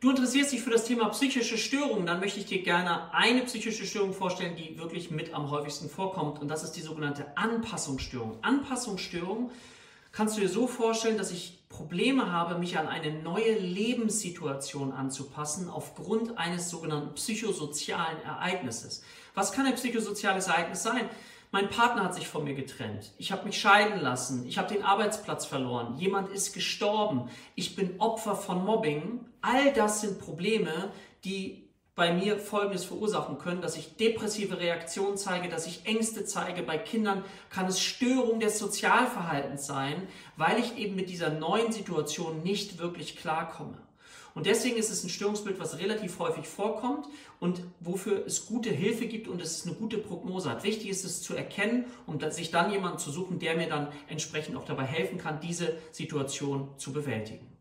Du interessierst dich für das Thema psychische Störungen, dann möchte ich dir gerne eine psychische Störung vorstellen, die wirklich mit am häufigsten vorkommt und das ist die sogenannte Anpassungsstörung. Anpassungsstörung kannst du dir so vorstellen, dass ich Probleme habe, mich an eine neue Lebenssituation anzupassen aufgrund eines sogenannten psychosozialen Ereignisses. Was kann ein psychosoziales Ereignis sein? Mein Partner hat sich von mir getrennt. Ich habe mich scheiden lassen. Ich habe den Arbeitsplatz verloren. Jemand ist gestorben. Ich bin Opfer von Mobbing. All das sind Probleme, die bei mir Folgendes verursachen können, dass ich depressive Reaktionen zeige, dass ich Ängste zeige. Bei Kindern kann es Störung des Sozialverhaltens sein, weil ich eben mit dieser neuen Situation nicht wirklich klarkomme. Und deswegen ist es ein Störungsbild, was relativ häufig vorkommt und wofür es gute Hilfe gibt und es eine gute Prognose hat. Wichtig ist es zu erkennen und sich dann jemanden zu suchen, der mir dann entsprechend auch dabei helfen kann, diese Situation zu bewältigen.